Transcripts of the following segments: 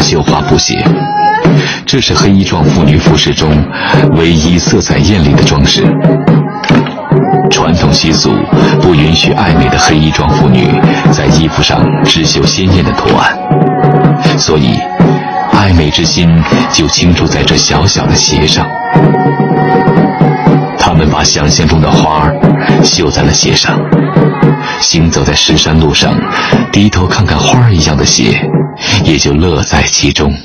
绣花布鞋，这是黑衣状妇女服饰中唯一色彩艳丽的装饰。传统习俗不允许爱美的黑衣状妇女在衣服上织绣鲜艳的图案，所以爱美之心就倾注在这小小的鞋上。他们把想象中的花儿绣在了鞋上，行走在石山路上，低头看看花儿一样的鞋。也就乐在其中。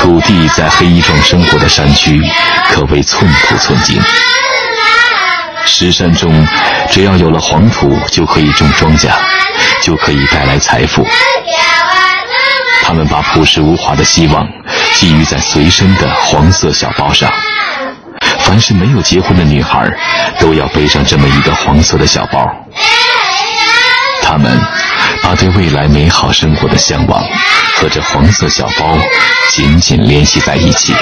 土地在黑衣庄生活的山区，可谓寸土寸金。石山中，只要有了黄土，就可以种庄稼，就可以带来财富。他们把朴实无华的希望寄予在随身的黄色小包上。凡是没有结婚的女孩，都要背上这么一个黄色的小包。他们把对未来美好生活的向往和这黄色小包紧紧联系在一起。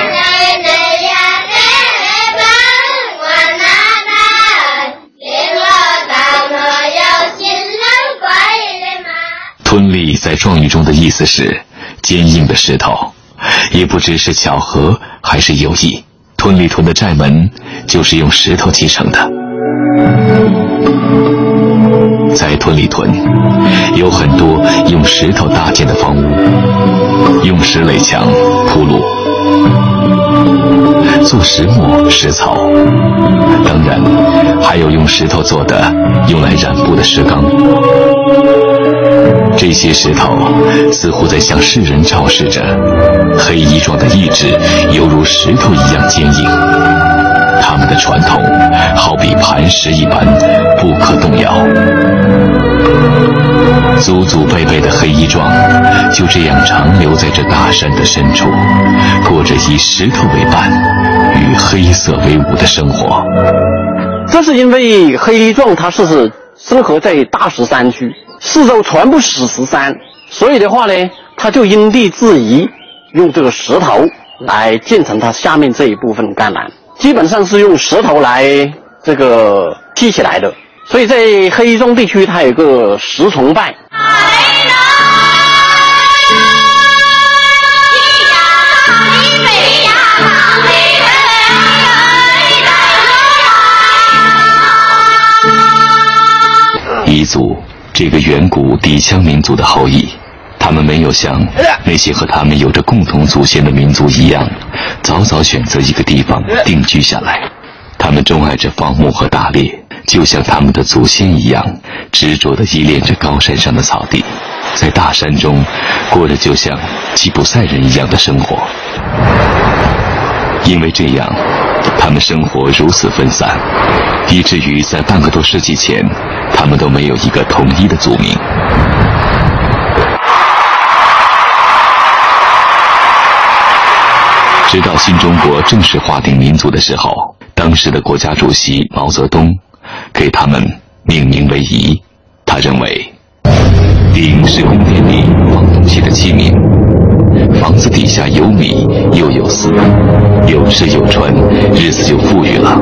吞力在状语中的意思是。坚硬的石头，也不知是巧合还是有意。屯里屯的寨门就是用石头砌成的。在屯里屯，有很多用石头搭建的房屋，用石垒墙铺路，做石磨、石槽，当然还有用石头做的用来染布的石缸。这些石头似乎在向世人昭示着，黑衣庄的意志犹如石头一样坚硬，他们的传统好比磐石一般不可动摇。祖祖辈辈的黑衣庄就这样长留在这大山的深处，过着以石头为伴、与黑色为伍的生活。这是因为黑衣庄它是生活在大石山区。四周全部是石山，所以的话呢，他就因地制宜，用这个石头来建成它下面这一部分干栏，基本上是用石头来这个砌起来的。所以在黑中地区，它有个石崇拜。彝族。这个远古底羌民族的后裔，他们没有像那些和他们有着共同祖先的民族一样，早早选择一个地方定居下来。他们钟爱着放牧和打猎，就像他们的祖先一样，执着地依恋着高山上的草地，在大山中过着就像吉普赛人一样的生活。因为这样，他们生活如此分散，以至于在半个多世纪前，他们都没有一个统一的族名。直到新中国正式划定民族的时候，当时的国家主席毛泽东给他们命名为“彝”，他认为“鼎”是宫殿里放东西的器皿。房子底下有米又有丝，有吃有穿，日子就富裕了。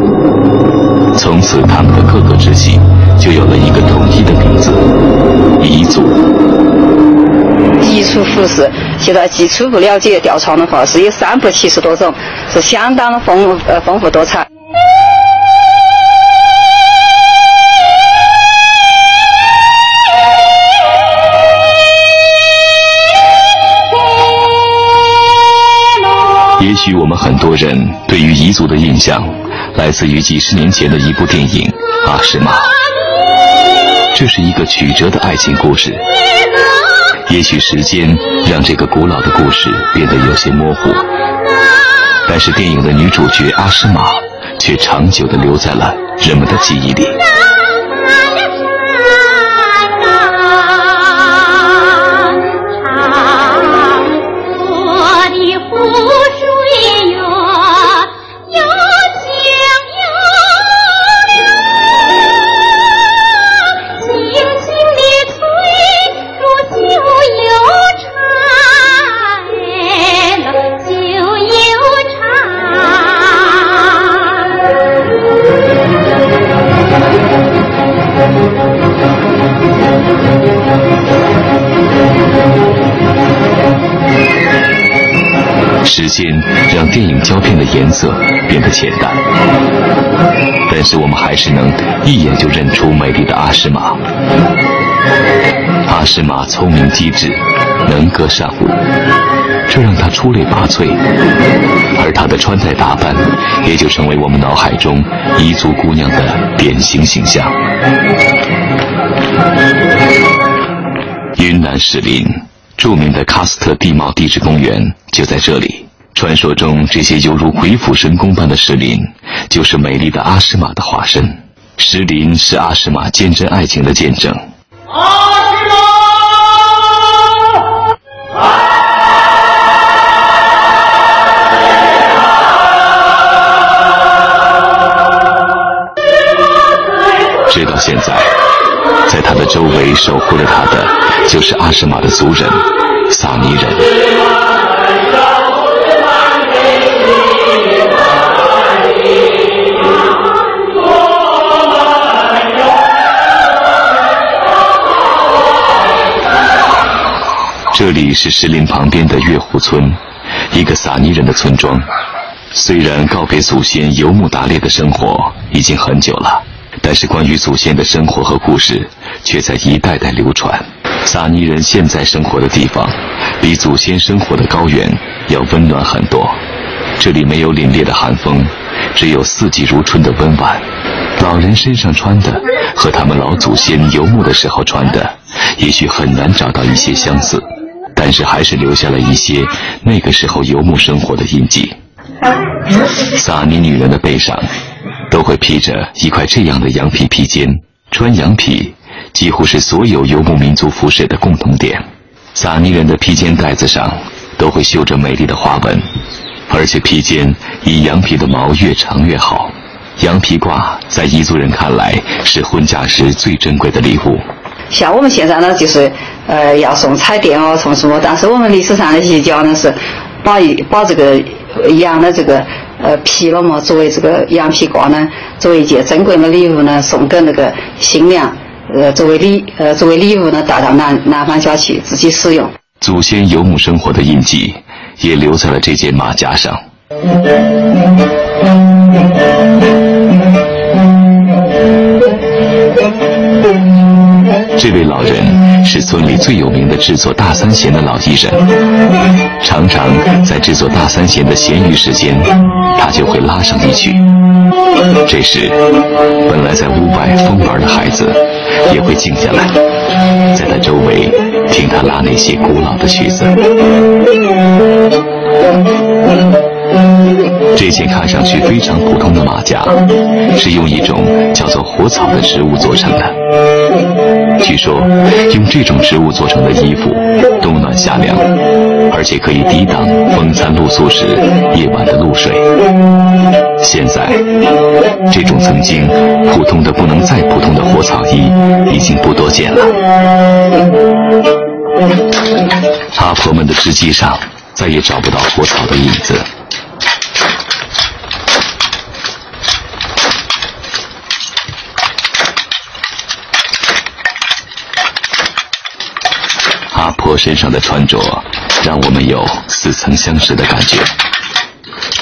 从此，他们的各个支系就有了一个统一的名字——彝族。彝族服饰，现在基初步了解，调查的话是有三百七十多种，是相当的丰呃丰富多彩。也许我们很多人对于彝族的印象，来自于几十年前的一部电影《阿诗玛》。这是一个曲折的爱情故事。也许时间让这个古老的故事变得有些模糊，但是电影的女主角阿诗玛却长久地留在了人们的记忆里。时间让电影胶片的颜色变得浅淡，但是我们还是能一眼就认出美丽的阿诗玛。阿诗玛聪明机智，能歌善舞，这让她出类拔萃，而她的穿戴打扮也就成为我们脑海中彝族姑娘的典型形象。云南石林著名的喀斯特地貌地质公园就在这里。传说中，这些犹如鬼斧神工般的石林，就是美丽的阿诗玛的化身。石林是阿诗玛坚贞爱情的见证。阿诗玛，直到现在，在他的周围守护着他的，就是阿诗玛的族人——萨尼人。里是石林旁边的月湖村，一个撒尼人的村庄。虽然告别祖先游牧打猎的生活已经很久了，但是关于祖先的生活和故事却在一代代流传。撒尼人现在生活的地方，比祖先生活的高原要温暖很多。这里没有凛冽的寒风，只有四季如春的温婉。老人身上穿的和他们老祖先游牧的时候穿的，也许很难找到一些相似。但是还是留下了一些那个时候游牧生活的印记。萨尼女人的背上都会披着一块这样的羊皮披肩，穿羊皮几乎是所有游牧民族服饰的共同点。萨尼人的披肩带子上都会绣着美丽的花纹，而且披肩以羊皮的毛越长越好。羊皮褂在彝族人看来是婚嫁时最珍贵的礼物。像我们现在呢，就是呃要送彩电哦，送什么？但是我们历史上的遗教呢是把把这个羊的这个呃皮了嘛，作为这个羊皮褂呢，作为一件珍贵的礼物呢，送给那个新娘，呃作为礼呃作为礼物呢带到男男方家去自己使用。祖先游牧生活的印记也留在了这件马甲上。这位老人是村里最有名的制作大三弦的老艺人，常常在制作大三弦的闲余时间，他就会拉上一曲。这时，本来在屋外疯玩的孩子也会静下来，在他周围听他拉那些古老的曲子。这件看上去非常普通的马甲，是用一种叫做火草的植物做成的。据说，用这种植物做成的衣服，冬暖夏凉，而且可以抵挡风餐露宿时夜晚的露水。现在，这种曾经普通的不能再普通的火草衣，已经不多见了。阿婆们的织机上。再也找不到火草的影子。阿婆身上的穿着，让我们有似曾相识的感觉，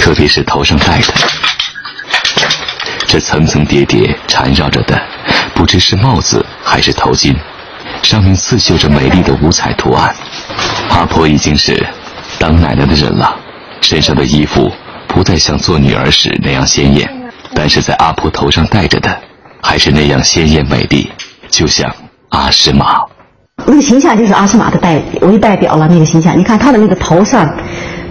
特别是头上戴的，这层层叠叠缠绕着的，不知是帽子还是头巾，上面刺绣着美丽的五彩图案。阿婆已经是当奶奶的人了，身上的衣服不再像做女儿时那样鲜艳，但是在阿婆头上戴着的，还是那样鲜艳美丽，就像阿诗玛。那个形象就是阿诗玛的代为代表了那个形象。你看他的那个头上，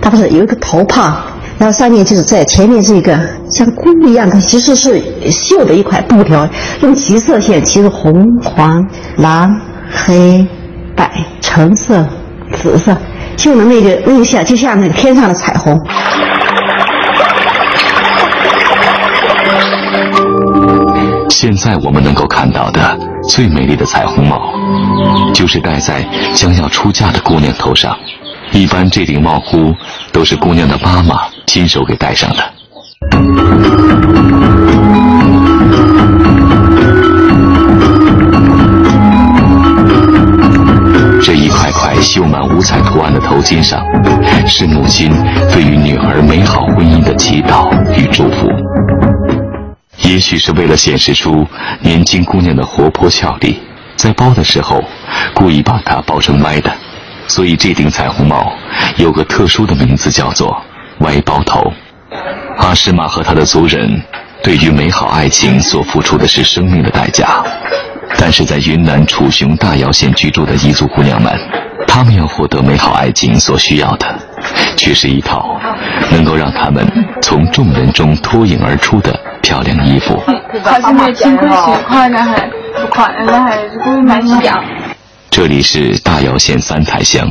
他不是有一个头帕，然后上面就是在前面是一个像箍一样的，其实是绣的一块布条，用七色线，其实红、黄、蓝、黑、白、橙色、紫色，绣的那个那个像就像那个天上的彩虹。现在我们能够看到的最美丽的彩虹帽，就是戴在将要出嫁的姑娘头上。一般这顶帽箍都是姑娘的妈妈亲手给戴上的。这一块块绣满五彩图案的头巾上，是母亲对于女儿美好婚姻的祈祷与祝福。也许是为了显示出年轻姑娘的活泼俏丽，在包的时候故意把它包成歪的，所以这顶彩虹帽有个特殊的名字，叫做“歪包头”。阿诗玛和他的族人对于美好爱情所付出的是生命的代价，但是在云南楚雄大瑶县居住的彝族姑娘们，她们要获得美好爱情所需要的，却是一套能够让他们从众人中脱颖而出的漂亮衣服。这里是大姚县三台乡，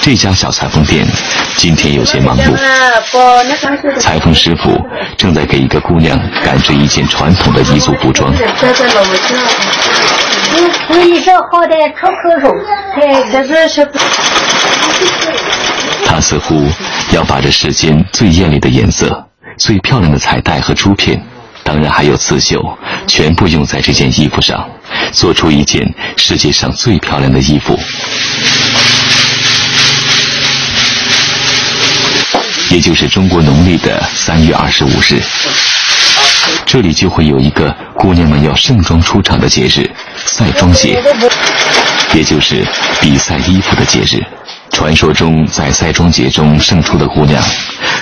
这家小裁缝店今天有些忙碌。裁缝师傅正在给一个姑娘赶制一件传统的彝族服装。是一手好的可可肉，哎，这是是。他似乎要把这世间最艳丽的颜色、最漂亮的彩带和珠片，当然还有刺绣，全部用在这件衣服上，做出一件世界上最漂亮的衣服。也就是中国农历的三月二十五日，这里就会有一个姑娘们要盛装出场的节日——赛装节，也就是比赛衣服的节日。传说中，在赛装节中胜出的姑娘，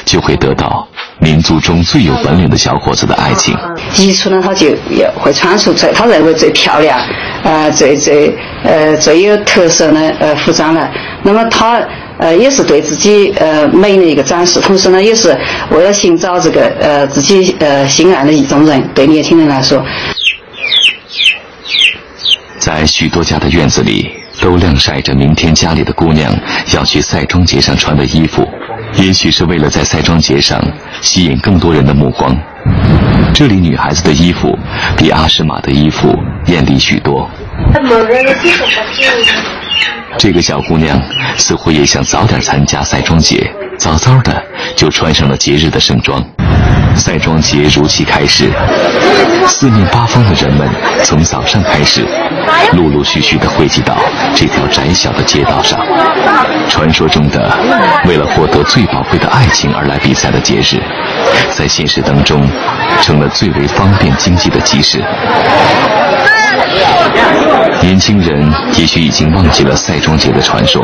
就会得到民族中最有本领的小伙子的爱情。一出呢，他就也会穿出最他认为最漂亮，呃，最最呃最有特色的呃服装来。那么他呃也是对自己呃美的一个展示，同时呢，也是为了寻找这个呃自己呃心爱的意中人。对年轻人来说，在许多家的院子里。都晾晒着明天家里的姑娘要去赛庄节上穿的衣服，也许是为了在赛庄节上吸引更多人的目光。这里女孩子的衣服比阿诗玛的衣服艳丽许多。这个小姑娘似乎也想早点参加赛庄节，早早的就穿上了节日的盛装。赛庄节如期开始，四面八方的人们从早上开始，陆陆续续的汇集到这条窄小的街道上。传说中的为了获得最宝贵的爱情而来比赛的节日，在现实当中成了最为方便经济的集市。年轻人也许已经忘记了赛庄节的传说，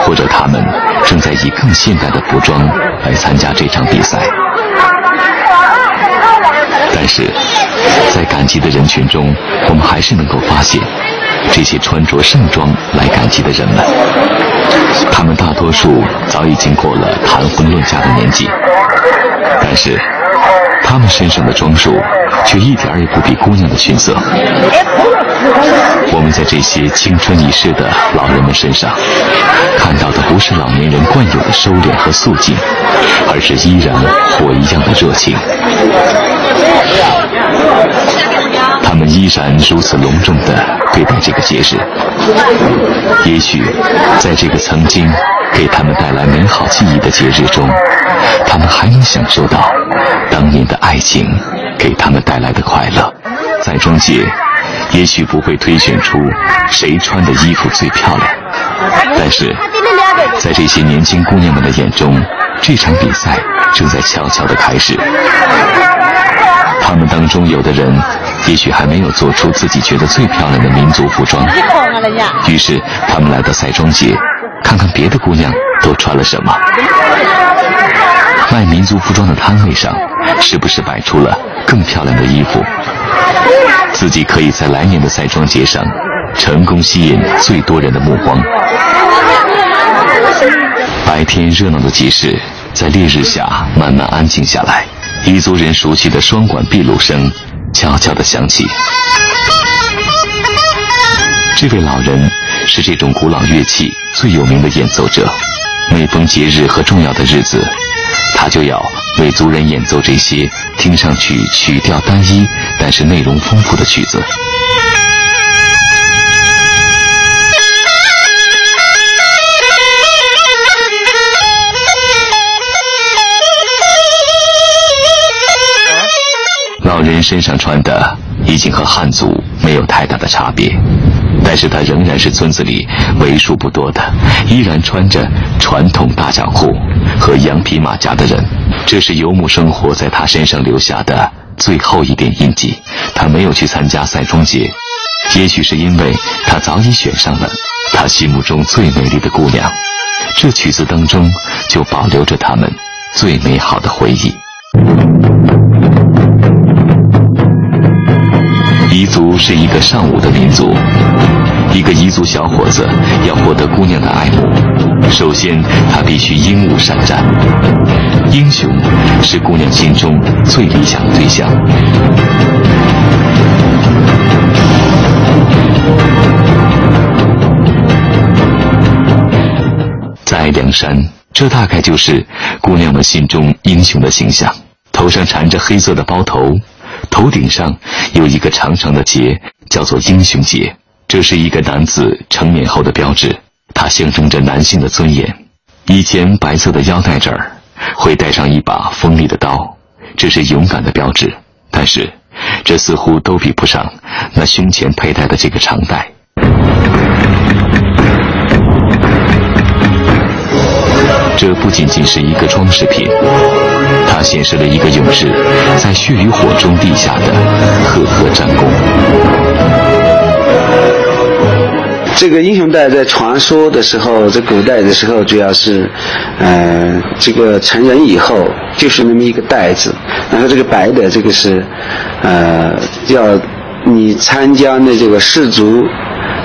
或者他们正在以更现代的服装来参加这场比赛。在赶集的人群中，我们还是能够发现这些穿着盛装来赶集的人们。他们大多数早已经过了谈婚论嫁的年纪，但是他们身上的装束却一点也不比姑娘的逊色。我们在这些青春已逝的老人们身上，看到的不是老年人惯有的收敛和肃静，而是依然火一样的热情。他们依然如此隆重地对待这个节日。也许，在这个曾经给他们带来美好记忆的节日中，他们还能享受到当年的爱情给他们带来的快乐。在中节，也许不会推选出谁穿的衣服最漂亮，但是在这些年轻姑娘们的眼中，这场比赛正在悄悄的开始。他们当中有的人，也许还没有做出自己觉得最漂亮的民族服装，于是他们来到赛装节，看看别的姑娘都穿了什么。卖民族服装的摊位上，是不是摆出了更漂亮的衣服？自己可以在来年的赛装节上，成功吸引最多人的目光。白天热闹的集市，在烈日下慢慢安静下来。彝族人熟悉的双管闭路声悄悄地响起。这位老人是这种古老乐器最有名的演奏者。每逢节日和重要的日子，他就要为族人演奏这些听上去曲调单一，但是内容丰富的曲子。老人身上穿的已经和汉族没有太大的差别，但是他仍然是村子里为数不多的依然穿着传统大脚裤和羊皮马甲的人。这是游牧生活在他身上留下的最后一点印记。他没有去参加赛中节，也许是因为他早已选上了他心目中最美丽的姑娘。这曲子当中就保留着他们最美好的回忆。族是一个尚武的民族，一个彝族小伙子要获得姑娘的爱慕，首先他必须英武善战。英雄是姑娘心中最理想的对象。在梁山，这大概就是姑娘们心中英雄的形象，头上缠着黑色的包头。头顶上有一个长长的结，叫做英雄结，这是一个男子成年后的标志，它象征着男性的尊严。以前白色的腰带这儿会带上一把锋利的刀，这是勇敢的标志。但是，这似乎都比不上那胸前佩戴的这个长带。这不仅仅是一个装饰品，它显示了一个勇士在血与火中立下的赫赫战功。这个英雄带在传说的时候，在古代的时候，主要是，呃，这个成人以后就是那么一个带子，然后这个白的这个是，呃，要你参加的这个氏族。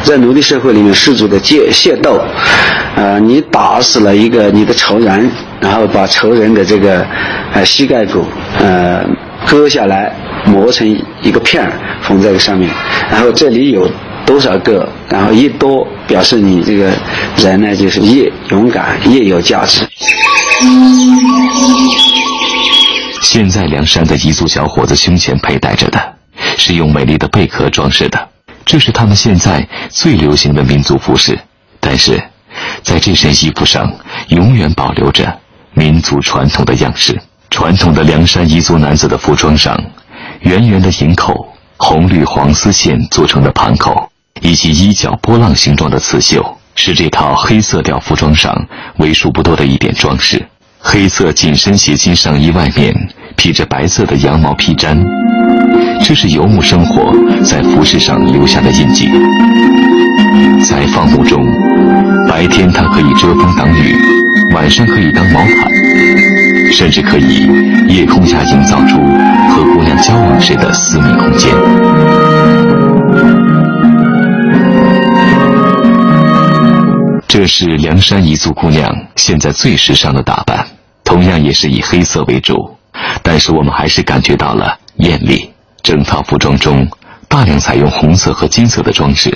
在奴隶社会里面，氏族的械械斗，呃，你打死了一个你的仇人，然后把仇人的这个呃膝盖骨呃割下来，磨成一个片儿，缝在上面，然后这里有多少个，然后一多表示你这个人呢就是越勇敢越有价值。现在梁山的彝族小伙子胸前佩戴着的，是用美丽的贝壳装饰的。这是他们现在最流行的民族服饰，但是，在这身衣服上永远保留着民族传统的样式。传统的凉山彝族男子的服装上，圆圆的银口、红绿黄丝线做成的盘口，以及衣角波浪形状的刺绣，是这套黑色调服装上为数不多的一点装饰。黑色紧身斜襟上衣外面披着白色的羊毛披毡。这是游牧生活在服饰上留下的印记。在放牧中，白天它可以遮风挡雨，晚上可以当毛毯，甚至可以夜空下营造出和姑娘交往时的私密空间。这是凉山彝族姑娘现在最时尚的打扮，同样也是以黑色为主，但是我们还是感觉到了艳丽。整套服装中大量采用红色和金色的装饰，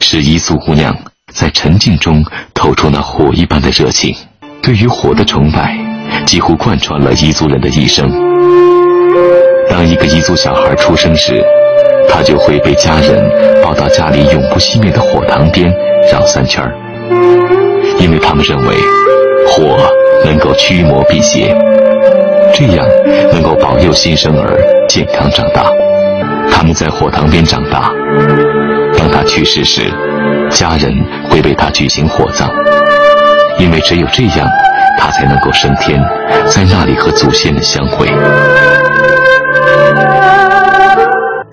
使彝族姑娘在沉静中透出那火一般的热情。对于火的崇拜，几乎贯穿了彝族人的一生。当一个彝族小孩出生时，他就会被家人抱到家里永不熄灭的火塘边绕三圈因为他们认为火能够驱魔辟邪，这样能够保佑新生儿健康长大。他们在火塘边长大，当他去世时，家人会为他举行火葬，因为只有这样，他才能够升天，在那里和祖先们相会。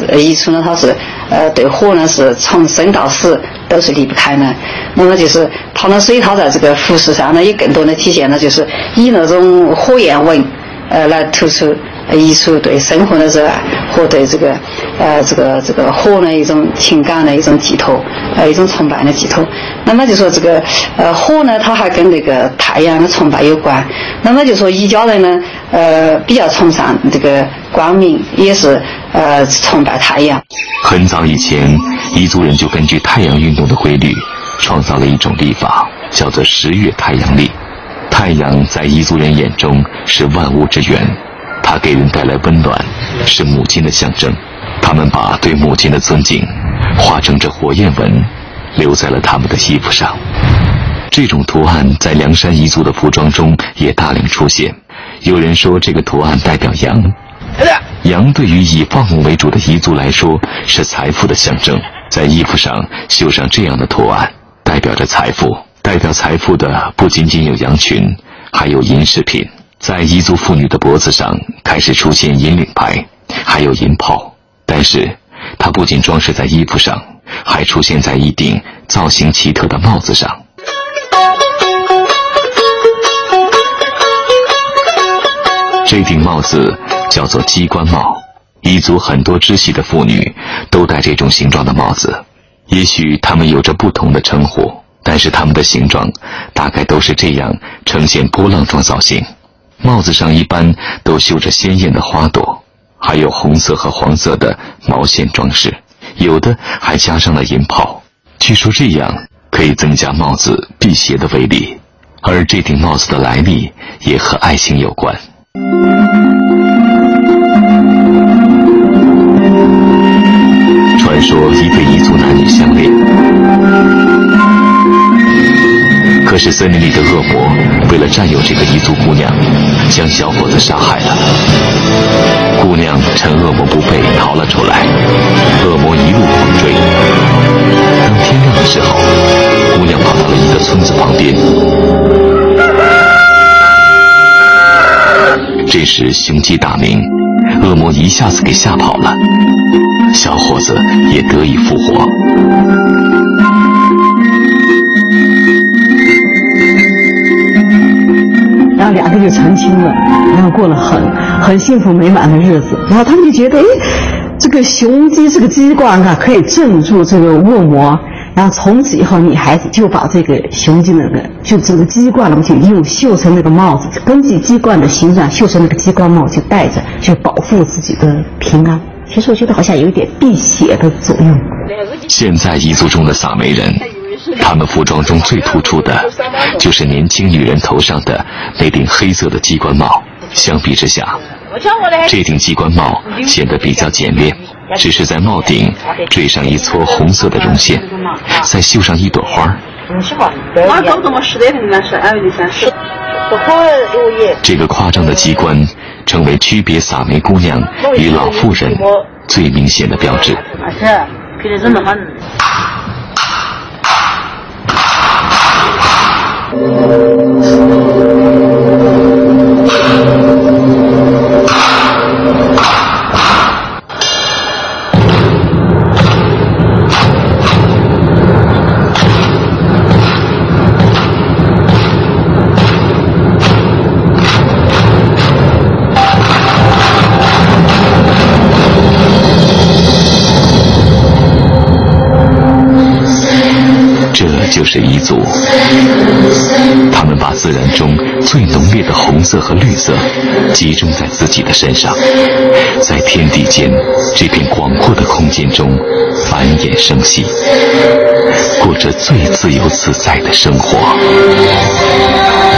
彝族呢，他是呃对火呢是从生到死都是离不开的。那么就是他的水涛在这个服饰上呢，也更多的体现了就是以那种火焰纹呃来突出彝族对生活的热爱和对这个呃这个这个火的一种情感的一种寄托，呃一种崇拜的寄托。那么就说这个呃火呢，它还跟那个太阳的崇拜有关。那么就说彝家人呢，呃比较崇尚这个光明，也是。呃，崇拜太阳。很早以前，彝族人就根据太阳运动的规律，创造了一种历法，叫做十月太阳历。太阳在彝族人眼中是万物之源，它给人带来温暖，是母亲的象征。他们把对母亲的尊敬，化成这火焰纹，留在了他们的衣服上。这种图案在凉山彝族的服装中也大量出现。有人说，这个图案代表羊。羊对于以放牧为主的彝族来说是财富的象征，在衣服上绣上这样的图案，代表着财富。代表财富的不仅仅有羊群，还有银饰品。在彝族妇女的脖子上开始出现银领牌，还有银炮。但是，它不仅装饰在衣服上，还出现在一顶造型奇特的帽子上。这顶帽子。叫做鸡冠帽，彝族很多支系的妇女都戴这种形状的帽子。也许她们有着不同的称呼，但是它们的形状大概都是这样，呈现波浪状造型。帽子上一般都绣着鲜艳的花朵，还有红色和黄色的毛线装饰，有的还加上了银泡。据说这样可以增加帽子辟邪的威力。而这顶帽子的来历也和爱情有关。森林里的恶魔为了占有这个彝族姑娘，将小伙子杀害了。姑娘趁恶魔不备逃了出来，恶魔一路狂追。当天亮的时候，姑娘跑到了一个村子旁边。这时雄鸡大鸣，恶魔一下子给吓跑了，小伙子也得以复活。两个就成亲了，然后过了很很幸福美满的日子。然后他们就觉得，哎，这个雄鸡这个鸡冠啊，可以镇住这个恶魔。然后从此以后，女孩子就把这个雄鸡那个，就这个鸡冠了，就用绣成那个帽子，根据鸡冠的形状绣成那个鸡冠帽，就戴着，就保护自己的平安。其实我觉得好像有一点辟邪的作用。现在彝族中的撒梅人，他们服装中最突出的，就是年轻女人头上的那顶黑色的鸡冠帽。相比之下，这顶鸡冠帽显得比较简练。只是在帽顶缀上一撮红色的绒线，再绣上一朵花。这个夸张的机关，成为区别撒梅姑娘与老妇人最明显的标志。就是彝族，他们把自然中最浓烈的红色和绿色集中在自己的身上，在天地间这片广阔的空间中繁衍生息，过着最自由自在的生活。